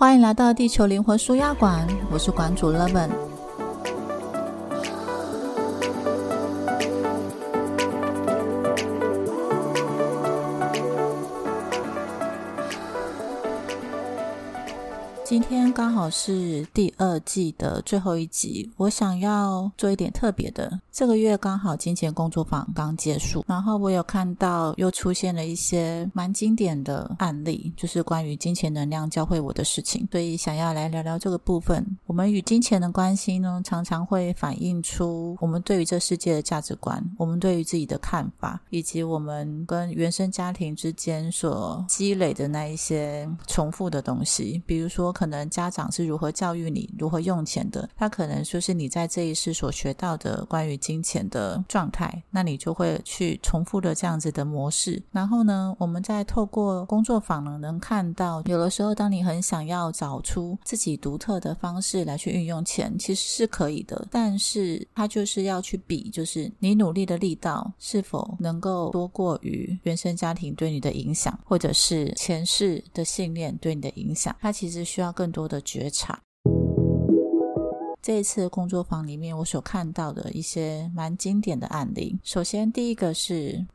欢迎来到地球灵魂舒压馆，我是馆主 Levin。刚好是第二季的最后一集，我想要做一点特别的。这个月刚好金钱工作坊刚结束，然后我有看到又出现了一些蛮经典的案例，就是关于金钱能量教会我的事情，所以想要来聊聊这个部分。我们与金钱的关系呢，常常会反映出我们对于这世界的价值观，我们对于自己的看法，以及我们跟原生家庭之间所积累的那一些重复的东西，比如说。可能家长是如何教育你如何用钱的，他可能就是你在这一世所学到的关于金钱的状态，那你就会去重复的这样子的模式。然后呢，我们在透过工作坊呢，能看到有的时候，当你很想要找出自己独特的方式来去运用钱，其实是可以的，但是他就是要去比，就是你努力的力道是否能够多过于原生家庭对你的影响，或者是前世的信念对你的影响，他其实需要。更多的觉察。这一次工作坊里面，我所看到的一些蛮经典的案例。首先，第一个是，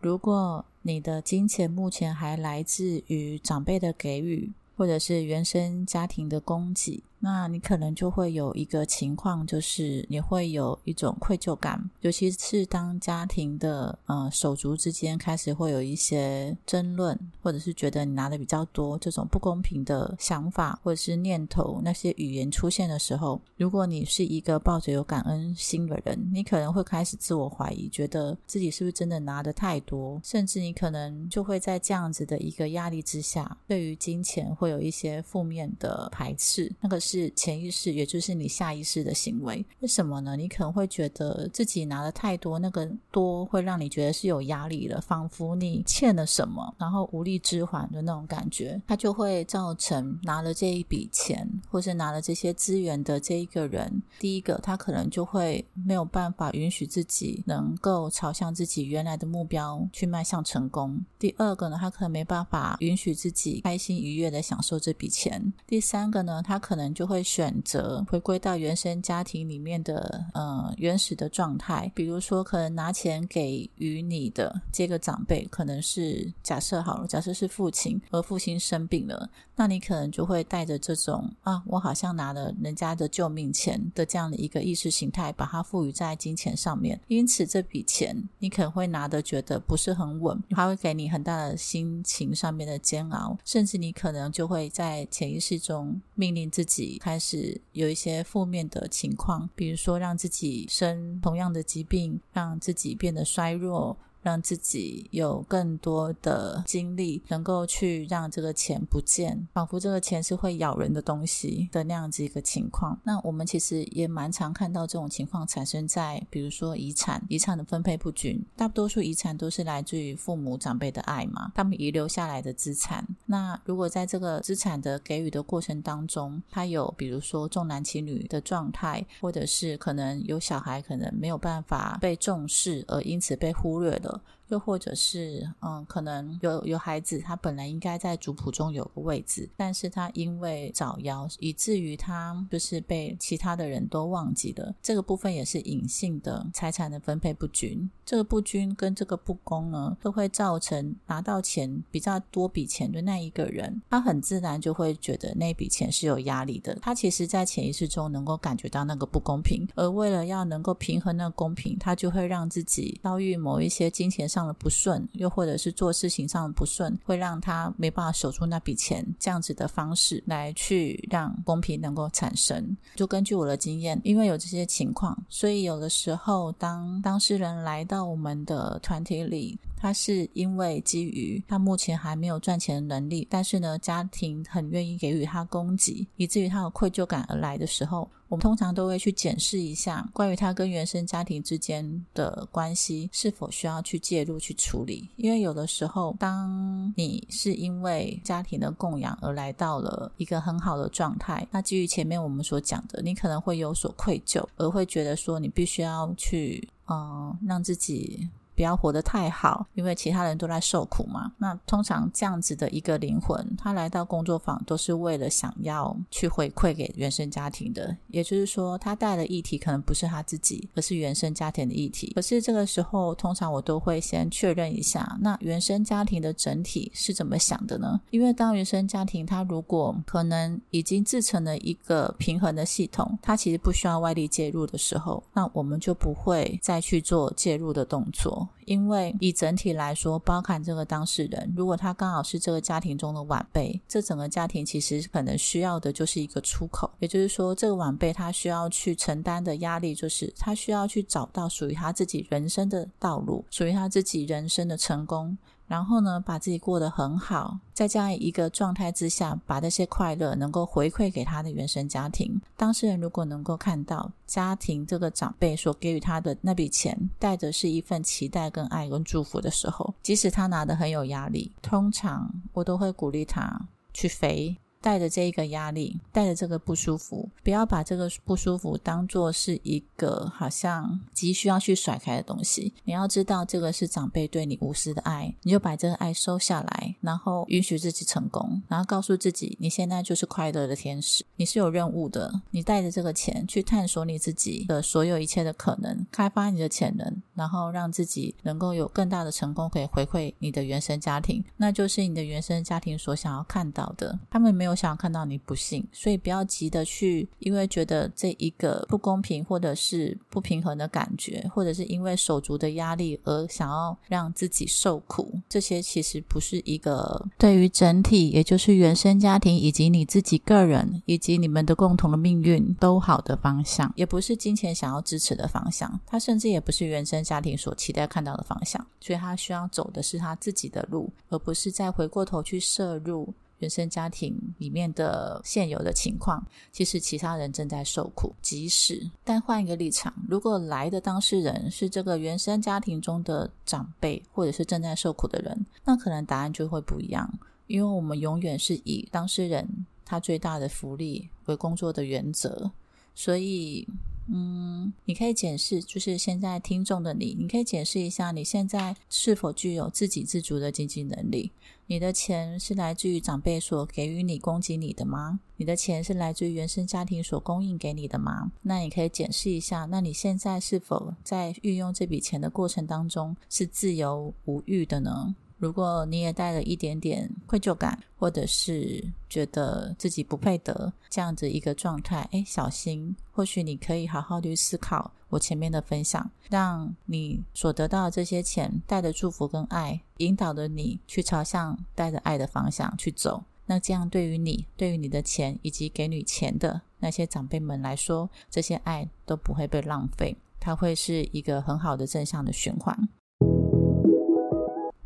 如果你的金钱目前还来自于长辈的给予，或者是原生家庭的供给。那你可能就会有一个情况，就是你会有一种愧疚感，尤其是当家庭的呃手足之间开始会有一些争论，或者是觉得你拿的比较多这种不公平的想法或者是念头，那些语言出现的时候，如果你是一个抱着有感恩心的人，你可能会开始自我怀疑，觉得自己是不是真的拿的太多，甚至你可能就会在这样子的一个压力之下，对于金钱会有一些负面的排斥，那个是。潜意识，也就是你下意识的行为。为什么呢？你可能会觉得自己拿的太多，那个多会让你觉得是有压力的，仿佛你欠了什么，然后无力支还的那种感觉。它就会造成拿了这一笔钱，或是拿了这些资源的这一个人，第一个他可能就会没有办法允许自己能够朝向自己原来的目标去迈向成功。第二个呢，他可能没办法允许自己开心愉悦的享受这笔钱。第三个呢，他可能。就会选择回归到原生家庭里面的呃原始的状态，比如说可能拿钱给予你的这个长辈，可能是假设好了，假设是父亲，而父亲生病了，那你可能就会带着这种啊，我好像拿了人家的救命钱的这样的一个意识形态，把它赋予在金钱上面，因此这笔钱你可能会拿的觉得不是很稳，它会给你很大的心情上面的煎熬，甚至你可能就会在潜意识中命令自己。开始有一些负面的情况，比如说让自己生同样的疾病，让自己变得衰弱。让自己有更多的精力，能够去让这个钱不见，仿佛这个钱是会咬人的东西的那样子一个情况。那我们其实也蛮常看到这种情况产生在，比如说遗产，遗产的分配不均。大多数遗产都是来自于父母长辈的爱嘛，他们遗留下来的资产。那如果在这个资产的给予的过程当中，他有比如说重男轻女的状态，或者是可能有小孩可能没有办法被重视，而因此被忽略了。的又或者是，嗯，可能有有孩子，他本来应该在族谱中有个位置，但是他因为早夭，以至于他就是被其他的人都忘记了。这个部分也是隐性的财产的分配不均。这个不均跟这个不公呢，都会造成拿到钱比较多笔钱的那一个人，他很自然就会觉得那笔钱是有压力的。他其实，在潜意识中能够感觉到那个不公平，而为了要能够平衡那个公平，他就会让自己遭遇某一些金钱上。不顺，又或者是做事情上的不顺，会让他没办法守住那笔钱，这样子的方式来去让公平能够产生。就根据我的经验，因为有这些情况，所以有的时候当当事人来到我们的团体里，他是因为基于他目前还没有赚钱的能力，但是呢，家庭很愿意给予他供给，以至于他有愧疚感而来的时候。我们通常都会去检视一下关于他跟原生家庭之间的关系是否需要去介入去处理，因为有的时候，当你是因为家庭的供养而来到了一个很好的状态，那基于前面我们所讲的，你可能会有所愧疚，而会觉得说你必须要去，嗯，让自己。不要活得太好，因为其他人都在受苦嘛。那通常这样子的一个灵魂，他来到工作坊都是为了想要去回馈给原生家庭的，也就是说，他带的议题可能不是他自己，而是原生家庭的议题。可是这个时候，通常我都会先确认一下，那原生家庭的整体是怎么想的呢？因为当原生家庭他如果可能已经制成了一个平衡的系统，他其实不需要外力介入的时候，那我们就不会再去做介入的动作。因为以整体来说，包含这个当事人，如果他刚好是这个家庭中的晚辈，这整个家庭其实可能需要的就是一个出口。也就是说，这个晚辈他需要去承担的压力，就是他需要去找到属于他自己人生的道路，属于他自己人生的成功。然后呢，把自己过得很好，在这样一个状态之下，把这些快乐能够回馈给他的原生家庭。当事人如果能够看到家庭这个长辈所给予他的那笔钱，带着是一份期待、跟爱、跟祝福的时候，即使他拿的很有压力，通常我都会鼓励他去飞。带着这一个压力，带着这个不舒服，不要把这个不舒服当做是一个好像急需要去甩开的东西。你要知道，这个是长辈对你无私的爱，你就把这个爱收下来，然后允许自己成功，然后告诉自己，你现在就是快乐的天使，你是有任务的。你带着这个钱去探索你自己的所有一切的可能，开发你的潜能，然后让自己能够有更大的成功，可以回馈你的原生家庭，那就是你的原生家庭所想要看到的。他们没有。我想要看到你不幸，所以不要急的去，因为觉得这一个不公平或者是不平衡的感觉，或者是因为手足的压力而想要让自己受苦，这些其实不是一个对于整体，也就是原生家庭以及你自己个人以及你们的共同的命运都好的方向，也不是金钱想要支持的方向，他甚至也不是原生家庭所期待看到的方向，所以他需要走的是他自己的路，而不是再回过头去摄入。原生家庭里面的现有的情况，其实其他人正在受苦。即使，但换一个立场，如果来的当事人是这个原生家庭中的长辈，或者是正在受苦的人，那可能答案就会不一样。因为我们永远是以当事人他最大的福利为工作的原则，所以。嗯，你可以检视，就是现在听众的你，你可以检视一下，你现在是否具有自给自足的经济能力？你的钱是来自于长辈所给予你、供给你的吗？你的钱是来自于原生家庭所供应给你的吗？那你可以检视一下，那你现在是否在运用这笔钱的过程当中是自由无欲的呢？如果你也带了一点点愧疚感，或者是觉得自己不配得这样子一个状态，哎，小心，或许你可以好好去思考我前面的分享，让你所得到的这些钱带着祝福跟爱，引导着你去朝向带着爱的方向去走。那这样对于你、对于你的钱以及给你钱的那些长辈们来说，这些爱都不会被浪费，它会是一个很好的正向的循环。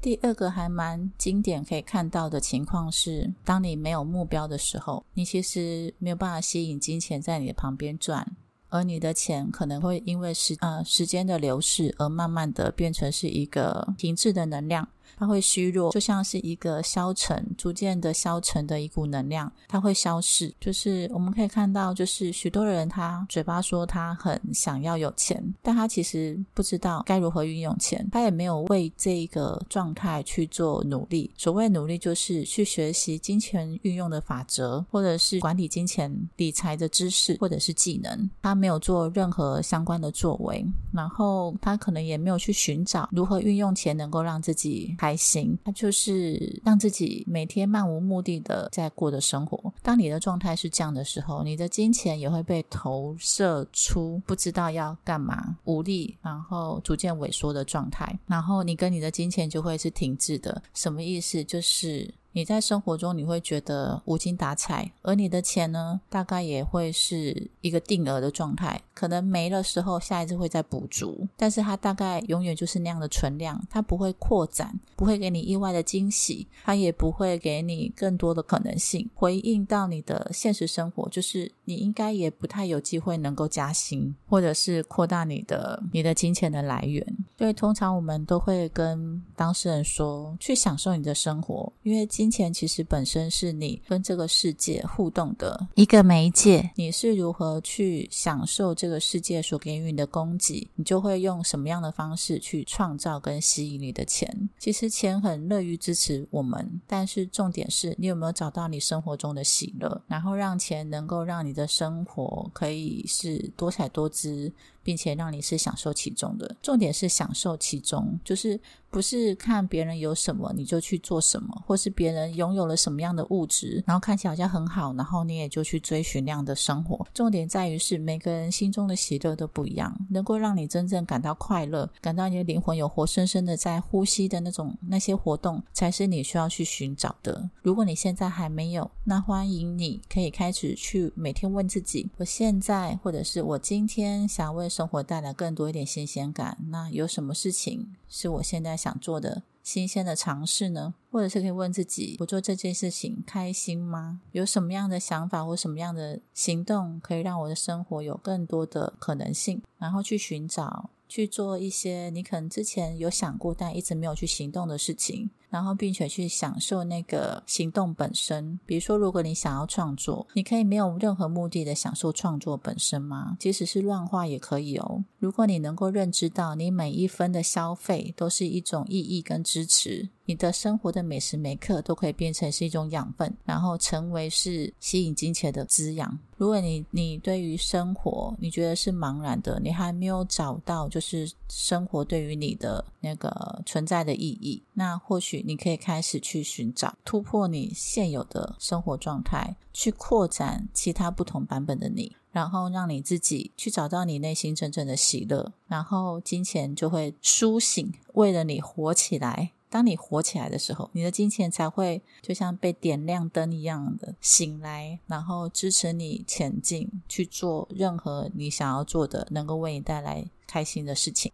第二个还蛮经典可以看到的情况是，当你没有目标的时候，你其实没有办法吸引金钱在你的旁边转，而你的钱可能会因为时呃时间的流逝而慢慢的变成是一个停滞的能量。它会虚弱，就像是一个消沉、逐渐的消沉的一股能量，它会消逝。就是我们可以看到，就是许多人他嘴巴说他很想要有钱，但他其实不知道该如何运用钱，他也没有为这个状态去做努力。所谓努力，就是去学习金钱运用的法则，或者是管理金钱理财的知识，或者是技能。他没有做任何相关的作为，然后他可能也没有去寻找如何运用钱能够让自己。开心，他就是让自己每天漫无目的的在过的生活。当你的状态是这样的时候，你的金钱也会被投射出不知道要干嘛、无力，然后逐渐萎缩的状态。然后你跟你的金钱就会是停滞的。什么意思？就是。你在生活中你会觉得无精打采，而你的钱呢，大概也会是一个定额的状态，可能没了时候下一次会再补足，但是它大概永远就是那样的存量，它不会扩展，不会给你意外的惊喜，它也不会给你更多的可能性，回应到你的现实生活，就是你应该也不太有机会能够加薪，或者是扩大你的你的金钱的来源。所以通常我们都会跟当事人说，去享受你的生活，因为金钱其实本身是你跟这个世界互动的一个媒介。你是如何去享受这个世界所给予你的供给，你就会用什么样的方式去创造跟吸引你的钱。其实钱很乐于支持我们，但是重点是你有没有找到你生活中的喜乐，然后让钱能够让你的生活可以是多彩多姿。并且让你是享受其中的，重点是享受其中，就是。不是看别人有什么你就去做什么，或是别人拥有了什么样的物质，然后看起来好像很好，然后你也就去追寻那样的生活。重点在于是每个人心中的喜乐都不一样，能够让你真正感到快乐，感到你的灵魂有活生生的在呼吸的那种那些活动，才是你需要去寻找的。如果你现在还没有，那欢迎你可以开始去每天问自己：我现在或者是我今天想问生活带来更多一点新鲜感，那有什么事情是我现在。想做的新鲜的尝试呢？或者是可以问自己：我做这件事情开心吗？有什么样的想法或什么样的行动可以让我的生活有更多的可能性？然后去寻找。去做一些你可能之前有想过但一直没有去行动的事情，然后并且去享受那个行动本身。比如说，如果你想要创作，你可以没有任何目的的享受创作本身吗？即使是乱画也可以哦。如果你能够认知到你每一分的消费都是一种意义跟支持。你的生活的每时每刻都可以变成是一种养分，然后成为是吸引金钱的滋养。如果你你对于生活你觉得是茫然的，你还没有找到就是生活对于你的那个存在的意义，那或许你可以开始去寻找突破你现有的生活状态，去扩展其他不同版本的你，然后让你自己去找到你内心真正的喜乐，然后金钱就会苏醒，为了你活起来。当你活起来的时候，你的金钱才会就像被点亮灯一样的醒来，然后支持你前进，去做任何你想要做的，能够为你带来开心的事情。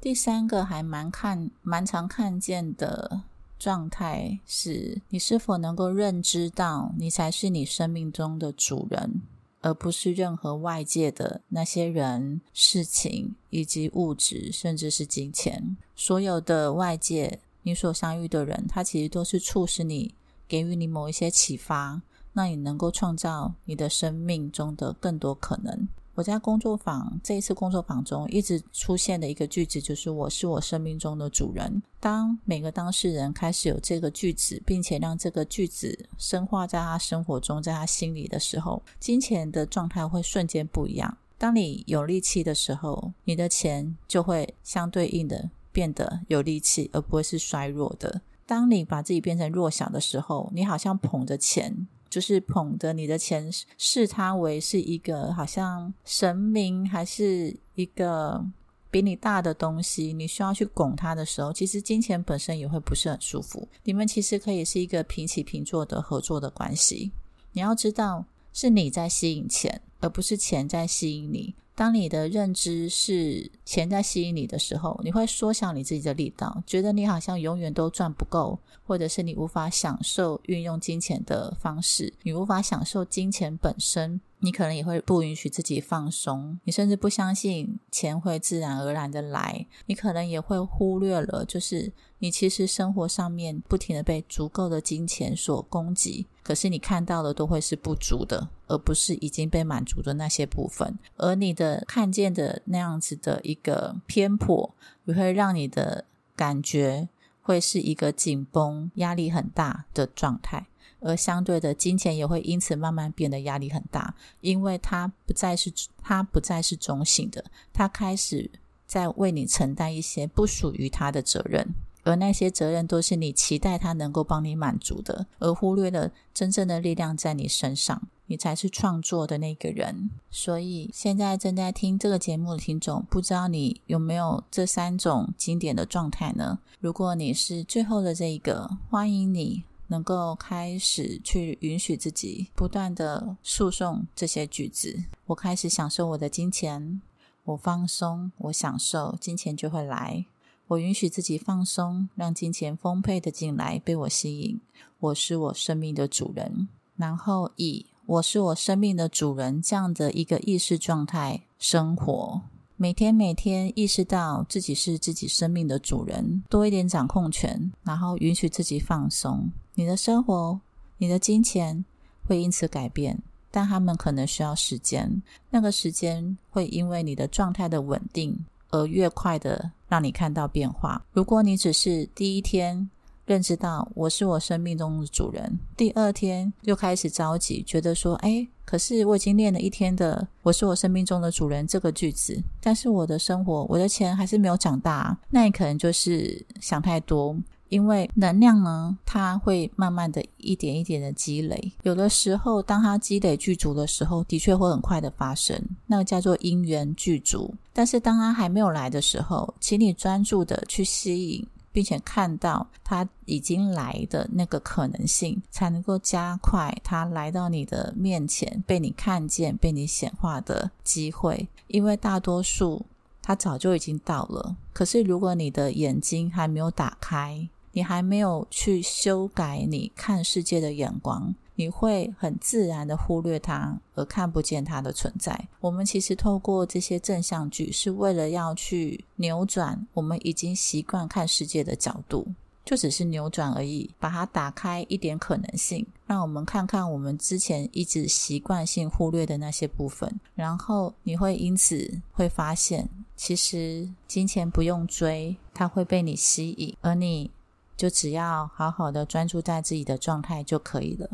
第三个还蛮看蛮常看见的状态是，你是否能够认知到，你才是你生命中的主人。而不是任何外界的那些人、事情以及物质，甚至是金钱。所有的外界，你所相遇的人，他其实都是促使你、给予你某一些启发，那你能够创造你的生命中的更多可能。我在工作坊这一次工作坊中一直出现的一个句子就是“我是我生命中的主人”。当每个当事人开始有这个句子，并且让这个句子深化在他生活中，在他心里的时候，金钱的状态会瞬间不一样。当你有力气的时候，你的钱就会相对应的变得有力气，而不会是衰弱的。当你把自己变成弱小的时候，你好像捧着钱。就是捧着你的钱，视他为是一个好像神明，还是一个比你大的东西，你需要去拱他的时候，其实金钱本身也会不是很舒服。你们其实可以是一个平起平坐的合作的关系。你要知道，是你在吸引钱，而不是钱在吸引你。当你的认知是钱在吸引你的时候，你会缩小你自己的力道，觉得你好像永远都赚不够，或者是你无法享受运用金钱的方式，你无法享受金钱本身。你可能也会不允许自己放松，你甚至不相信钱会自然而然的来。你可能也会忽略了，就是你其实生活上面不停的被足够的金钱所供给，可是你看到的都会是不足的，而不是已经被满足的那些部分。而你的看见的那样子的一个偏颇，也会让你的感觉会是一个紧绷、压力很大的状态。而相对的，金钱也会因此慢慢变得压力很大，因为它不再是它不再是中性的，它开始在为你承担一些不属于它的责任，而那些责任都是你期待它能够帮你满足的，而忽略了真正的力量在你身上，你才是创作的那个人。所以，现在正在听这个节目的听众，不知道你有没有这三种经典的状态呢？如果你是最后的这一个，欢迎你。能够开始去允许自己不断的诉讼这些句子，我开始享受我的金钱，我放松，我享受，金钱就会来。我允许自己放松，让金钱丰沛的进来，被我吸引。我是我生命的主人，然后以我是我生命的主人这样的一个意识状态生活。每天每天意识到自己是自己生命的主人，多一点掌控权，然后允许自己放松。你的生活、你的金钱会因此改变，但他们可能需要时间。那个时间会因为你的状态的稳定而越快的让你看到变化。如果你只是第一天，认知到我是我生命中的主人。第二天又开始着急，觉得说：“哎，可是我已经练了一天的‘我是我生命中的主人’这个句子，但是我的生活、我的钱还是没有长大。”那你可能就是想太多，因为能量呢，它会慢慢的一点一点的积累。有的时候，当它积累具足的时候，的确会很快的发生，那个叫做因缘具足。但是当它还没有来的时候，请你专注的去吸引。并且看到他已经来的那个可能性，才能够加快他来到你的面前、被你看见、被你显化的机会。因为大多数他早就已经到了，可是如果你的眼睛还没有打开，你还没有去修改你看世界的眼光。你会很自然的忽略它，而看不见它的存在。我们其实透过这些正向句，是为了要去扭转我们已经习惯看世界的角度，就只是扭转而已，把它打开一点可能性，让我们看看我们之前一直习惯性忽略的那些部分。然后你会因此会发现，其实金钱不用追，它会被你吸引，而你就只要好好的专注在自己的状态就可以了。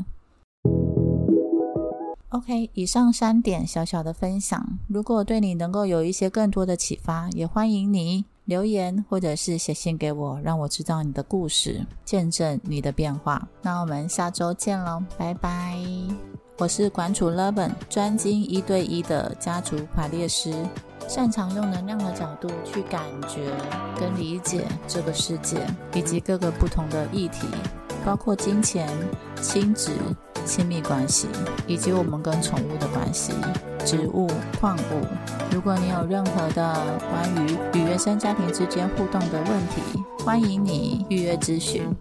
OK，以上三点小小的分享，如果对你能够有一些更多的启发，也欢迎你留言或者是写信给我，让我知道你的故事，见证你的变化。那我们下周见喽，拜拜！我是馆主 Levin，专精一对一的家族排列师，擅长用能量的角度去感觉跟理解这个世界以及各个不同的议题，包括金钱、亲子。亲密关系，以及我们跟宠物的关系，植物、矿物。如果你有任何的关于与原生家庭之间互动的问题，欢迎你预约咨询。